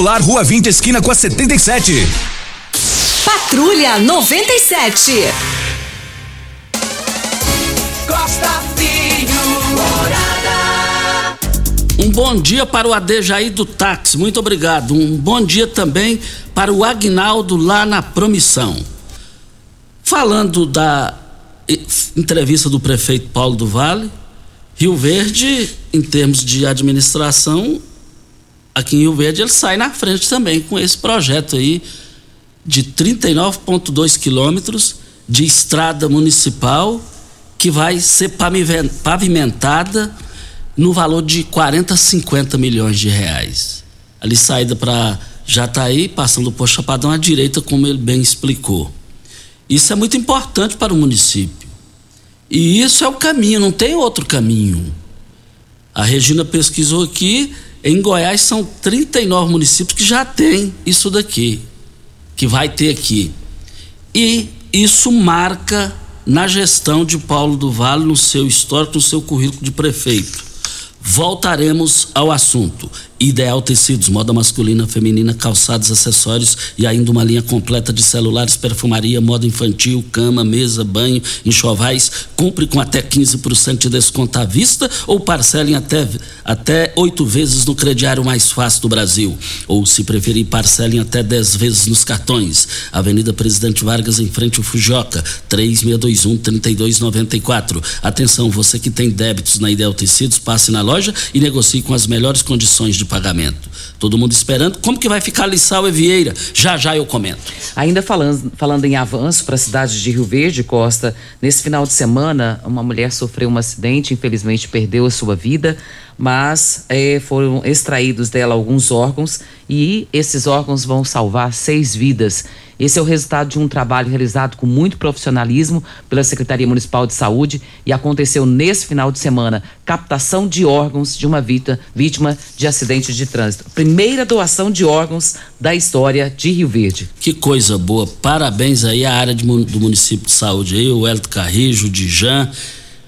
Speaker 27: Rua 20, esquina com a 77.
Speaker 25: Patrulha 97. Costa Filho, morada.
Speaker 2: Um bom dia para o Adejaí do Táxi, muito obrigado. Um bom dia também para o Agnaldo lá na Promissão. Falando da entrevista do prefeito Paulo do Vale, Rio Verde, em termos de administração, aqui em Rio Verde ele sai na frente também com esse projeto aí de 39,2 quilômetros de estrada municipal que vai ser pavimentada no valor de 40 50 milhões de reais. Ali saída para Jataí, passando por Chapadão à direita, como ele bem explicou. Isso é muito importante para o município. E isso é o caminho, não tem outro caminho. A Regina pesquisou aqui, em Goiás são 39 municípios que já têm isso daqui, que vai ter aqui. E isso marca na gestão de Paulo do Vale, no seu histórico, no seu currículo de prefeito. Voltaremos ao assunto. Ideal Tecidos, moda masculina, feminina, calçados, acessórios e ainda uma linha completa de celulares, perfumaria, moda infantil, cama, mesa, banho, enxovais. Compre com até 15% de desconto à vista ou parcelem até até oito vezes no crediário mais fácil do Brasil. Ou, se preferir, parcelem até 10 vezes nos cartões. Avenida Presidente Vargas, em frente ao Fujoca, 3621-3294. Atenção, você que tem débitos na Ideal Tecidos, passe na loja e negocie com as melhores condições de pagamento. Todo mundo esperando. Como que vai ficar Lissau e Vieira? Já já eu comento.
Speaker 3: Ainda falando, falando em avanço para a cidade de Rio Verde, Costa, nesse final de semana, uma mulher sofreu um acidente, infelizmente perdeu a sua vida mas é, foram extraídos dela alguns órgãos e esses órgãos vão salvar seis vidas. Esse é o resultado de um trabalho realizado com muito profissionalismo pela Secretaria Municipal de Saúde e aconteceu nesse final de semana. Captação de órgãos de uma vítima, vítima de acidente de trânsito. Primeira doação de órgãos da história de Rio Verde.
Speaker 2: Que coisa boa. Parabéns aí à área de, do município de saúde aí, o Elton Carrijo, o Dijan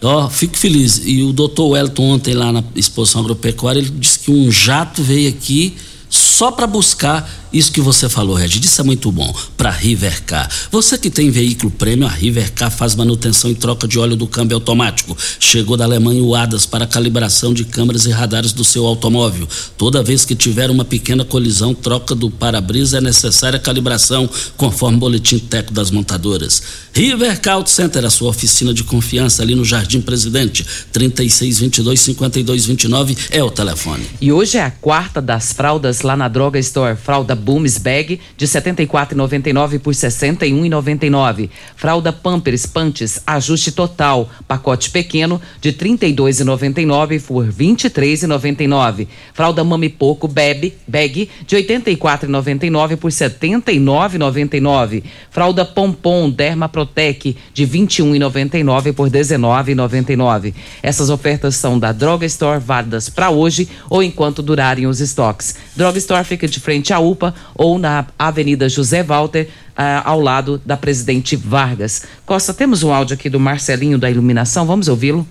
Speaker 2: Ó, oh, fico feliz. E o doutor Wellington ontem lá na exposição agropecuária, ele disse que um jato veio aqui só para buscar isso que você falou, Regis, isso é muito bom para Rivercar. Você que tem veículo prêmio, a Rivercar faz manutenção e troca de óleo do câmbio automático. Chegou da Alemanha o ADAS para calibração de câmeras e radares do seu automóvel. Toda vez que tiver uma pequena colisão, troca do para-brisa é necessária calibração, conforme o boletim técnico das montadoras. Rivercar Auto Center, a sua oficina de confiança ali no Jardim Presidente, 3622 5229 é o telefone.
Speaker 3: E hoje é a quarta das fraldas lá na Droga Store. Fralda Booms Bag de 74,99 por 61,99. Fralda Pampers Pantes ajuste total, pacote pequeno de 32,99 por 23,99. Fralda Mami Poco Bebe Bag de 84,99 por 79,99. Fralda Pompom Derma Protec de 21,99 por 19,99. Essas ofertas são da Droga Store válidas para hoje ou enquanto durarem os estoques. Droga Store fica de frente à UPA ou na Avenida José Walter, ah, ao lado da Presidente Vargas. Costa, temos um áudio aqui do Marcelinho da Iluminação, vamos ouvi-lo?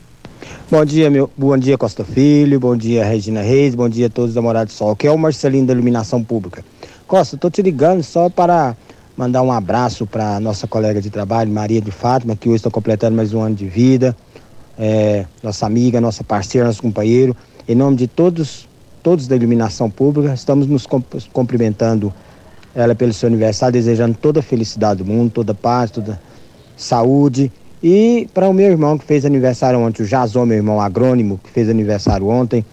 Speaker 28: Bom dia, meu, bom dia Costa Filho, bom dia Regina Reis, bom dia a todos da Morada do Sol, que é o Marcelinho da Iluminação Pública. Costa, estou te ligando só para mandar um abraço para nossa colega de trabalho, Maria de Fátima, que hoje está completando mais um ano de vida, é, nossa amiga, nossa parceira, nosso companheiro. Em nome de todos todos da iluminação pública. Estamos nos cumprimentando ela pelo seu aniversário, desejando toda a felicidade do mundo, toda a paz, toda saúde. E para o meu irmão que fez aniversário ontem, o Jazon, meu irmão agrônimo, que fez aniversário ontem,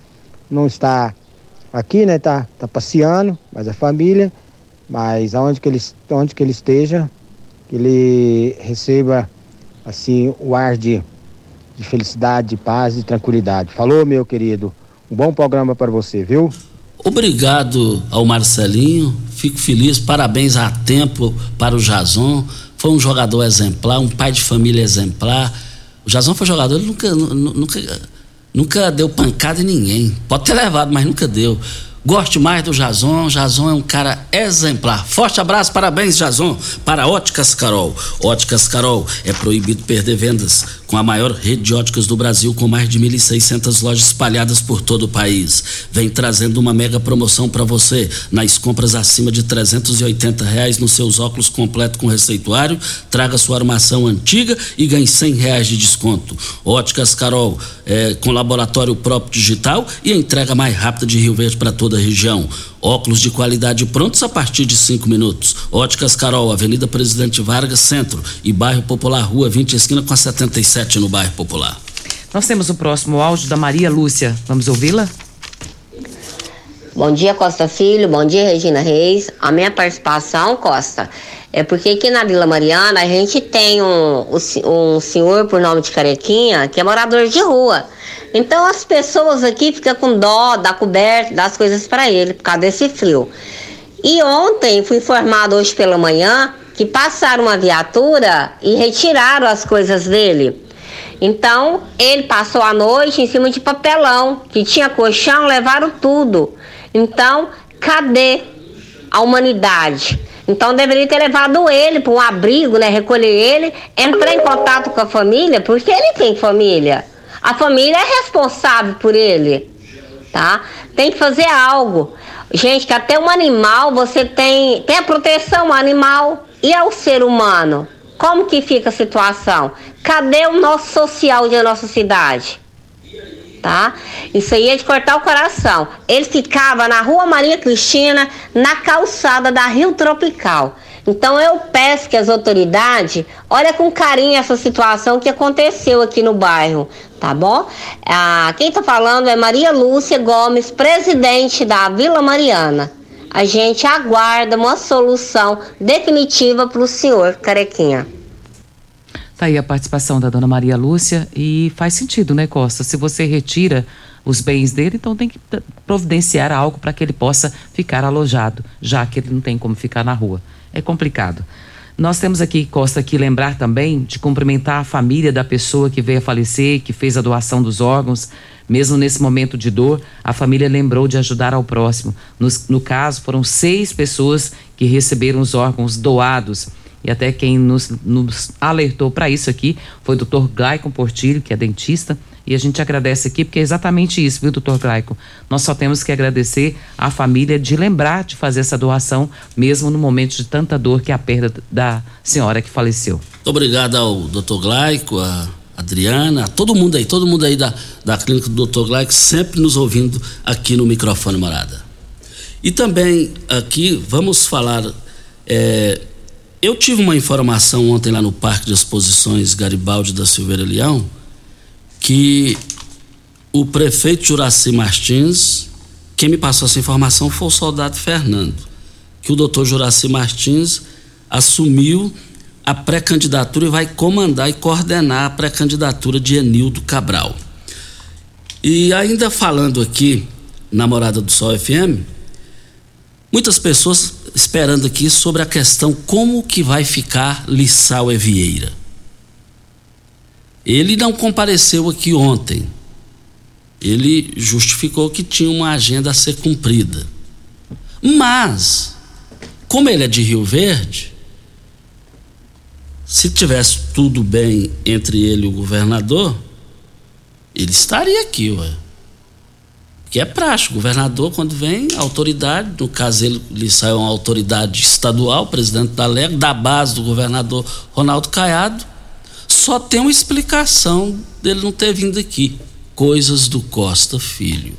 Speaker 28: não está aqui, né? Tá, tá passeando, mas a família, mas aonde que ele, onde que ele esteja, que ele receba assim o ar de, de felicidade, de paz e tranquilidade. Falou, meu querido. Um bom programa para você, viu?
Speaker 2: Obrigado ao Marcelinho, fico feliz, parabéns a tempo para o Jason. Foi um jogador exemplar, um pai de família exemplar. O Jason foi jogador, ele nunca, nunca, nunca deu pancada em ninguém. Pode ter levado, mas nunca deu. Goste mais do Jason. Jason é um cara exemplar. Forte abraço, parabéns, Jason. Para Óticas Carol. Óticas Carol, é proibido perder vendas com a maior rede de óticas do Brasil, com mais de 1.600 lojas espalhadas por todo o país. Vem trazendo uma mega promoção para você. Nas compras acima de 380 reais nos seus óculos completo com receituário, traga sua armação antiga e ganhe 100 reais de desconto. Óticas Carol, é, com laboratório próprio digital e entrega mais rápida de Rio Verde para toda a região. Óculos de qualidade prontos a partir de cinco minutos. Óticas Carol, Avenida Presidente Vargas, Centro e Bairro Popular, Rua 20, esquina com a 77 no Bairro Popular.
Speaker 3: Nós temos o próximo áudio da Maria Lúcia. Vamos ouvi-la?
Speaker 29: Bom dia, Costa Filho. Bom dia, Regina Reis. A minha participação, Costa, é porque aqui na Vila Mariana a gente tem um, um senhor por nome de Carequinha que é morador de rua. Então as pessoas aqui ficam com dó da coberta, das coisas para ele, por causa desse frio. E ontem fui informado hoje pela manhã que passaram uma viatura e retiraram as coisas dele. Então ele passou a noite em cima de papelão, que tinha colchão, levaram tudo. Então, cadê a humanidade? Então deveria ter levado ele para um abrigo, né? Recolher ele, entrar em contato com a família, porque ele tem família. A família é responsável por ele, tá? Tem que fazer algo. Gente, que até um animal você tem, tem a proteção animal e ao ser humano. Como que fica a situação? Cadê o nosso social da nossa cidade? Tá? Isso aí é de cortar o coração. Ele ficava na Rua Maria Cristina, na calçada da Rio Tropical. Então eu peço que as autoridades olhem com carinho essa situação que aconteceu aqui no bairro, tá bom? Ah, quem está falando é Maria Lúcia Gomes, presidente da Vila Mariana. A gente aguarda uma solução definitiva para o senhor Carequinha.
Speaker 3: Tá aí a participação da dona Maria Lúcia e faz sentido, né, Costa? Se você retira os bens dele, então tem que providenciar algo para que ele possa ficar alojado, já que ele não tem como ficar na rua é complicado. Nós temos aqui, Costa, que lembrar também de cumprimentar a família da pessoa que veio a falecer, que fez a doação dos órgãos. Mesmo nesse momento de dor, a família lembrou de ajudar ao próximo. Nos, no caso, foram seis pessoas que receberam os órgãos doados. E até quem nos, nos alertou para isso aqui foi o doutor Glaicon Portilho, que é dentista e a gente agradece aqui, porque é exatamente isso, viu, doutor Glaico? Nós só temos que agradecer à família de lembrar de fazer essa doação, mesmo no momento de tanta dor que é a perda da senhora que faleceu.
Speaker 2: Muito obrigado ao doutor Glaico, a Adriana, a todo mundo aí, todo mundo aí da, da clínica do doutor Glaico, sempre nos ouvindo aqui no microfone Morada. E também aqui vamos falar. É, eu tive uma informação ontem lá no Parque de Exposições Garibaldi da Silveira Leão que o prefeito Juraci Martins, quem me passou essa informação foi o soldado Fernando, que o doutor Juraci Martins assumiu a pré-candidatura e vai comandar e coordenar a pré-candidatura de Enildo Cabral. E ainda falando aqui na Morada do Sol FM, muitas pessoas esperando aqui sobre a questão como que vai ficar Lissau Evieira. Ele não compareceu aqui ontem. Ele justificou que tinha uma agenda a ser cumprida. Mas, como ele é de Rio Verde, se tivesse tudo bem entre ele e o governador, ele estaria aqui, ué. Que é prático. O governador, quando vem, autoridade, no caso ele, ele sai uma autoridade estadual, presidente da LEG, da base do governador Ronaldo Caiado, só tem uma explicação dele não ter vindo aqui: coisas do Costa Filho.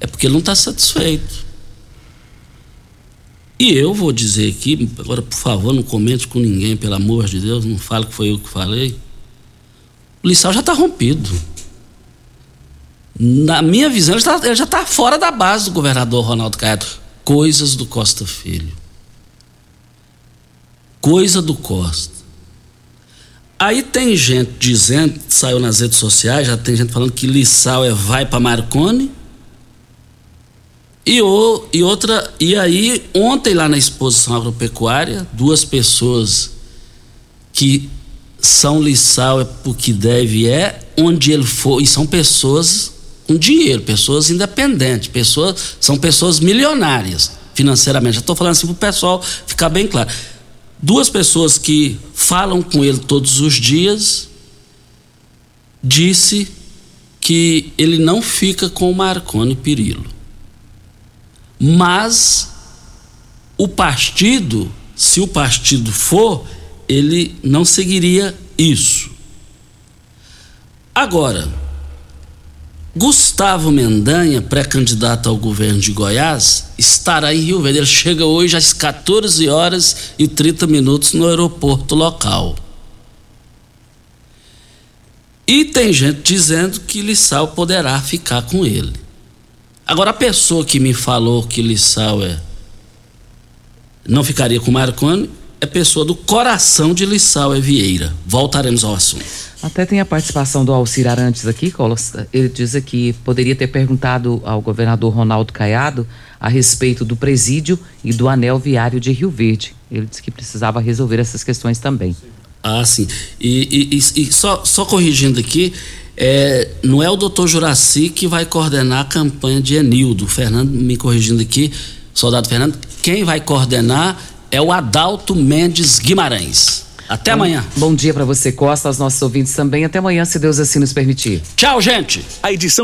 Speaker 2: É porque ele não está satisfeito. E eu vou dizer aqui, agora por favor, não comente com ninguém, pelo amor de Deus, não fale que foi eu que falei. O Lissau já está rompido. Na minha visão, ele, tá, já está fora da base do governador Ronaldo Caiado. Coisas do Costa Filho. Coisa do Costa. Aí tem gente dizendo, saiu nas redes sociais, já tem gente falando que Lissau é vai para Marconi. E, o, e outra, e aí, ontem lá na exposição agropecuária, duas pessoas que são Lissau é porque deve é onde ele for, e são pessoas com dinheiro, pessoas independentes, pessoas, são pessoas milionárias financeiramente. Já estou falando assim para o pessoal ficar bem claro. Duas pessoas que falam com ele todos os dias disse que ele não fica com o Marconi Perillo. Mas o partido, se o partido for, ele não seguiria isso. Agora, Gustavo Mendanha, pré-candidato ao governo de Goiás, estará em Rio Verde. Ele chega hoje às 14 horas e 30 minutos no aeroporto local. E tem gente dizendo que Lissau poderá ficar com ele. Agora, a pessoa que me falou que Lissau é, não ficaria com Marconi é pessoa do coração de Lissau é Vieira. Voltaremos ao assunto.
Speaker 3: Até tem a participação do Alcir Arantes aqui, Costa. Ele diz que poderia ter perguntado ao governador Ronaldo Caiado a respeito do presídio e do anel viário de Rio Verde. Ele disse que precisava resolver essas questões também.
Speaker 2: Ah, sim. E, e, e só, só corrigindo aqui, é, não é o doutor Juraci que vai coordenar a campanha de Enildo. Fernando me corrigindo aqui, soldado Fernando, quem vai coordenar é o Adalto Mendes Guimarães. Até
Speaker 3: bom,
Speaker 2: amanhã.
Speaker 3: Bom dia para você, Costa, aos nossos ouvintes também. Até amanhã, se Deus assim nos permitir.
Speaker 2: Tchau, gente.
Speaker 22: A edição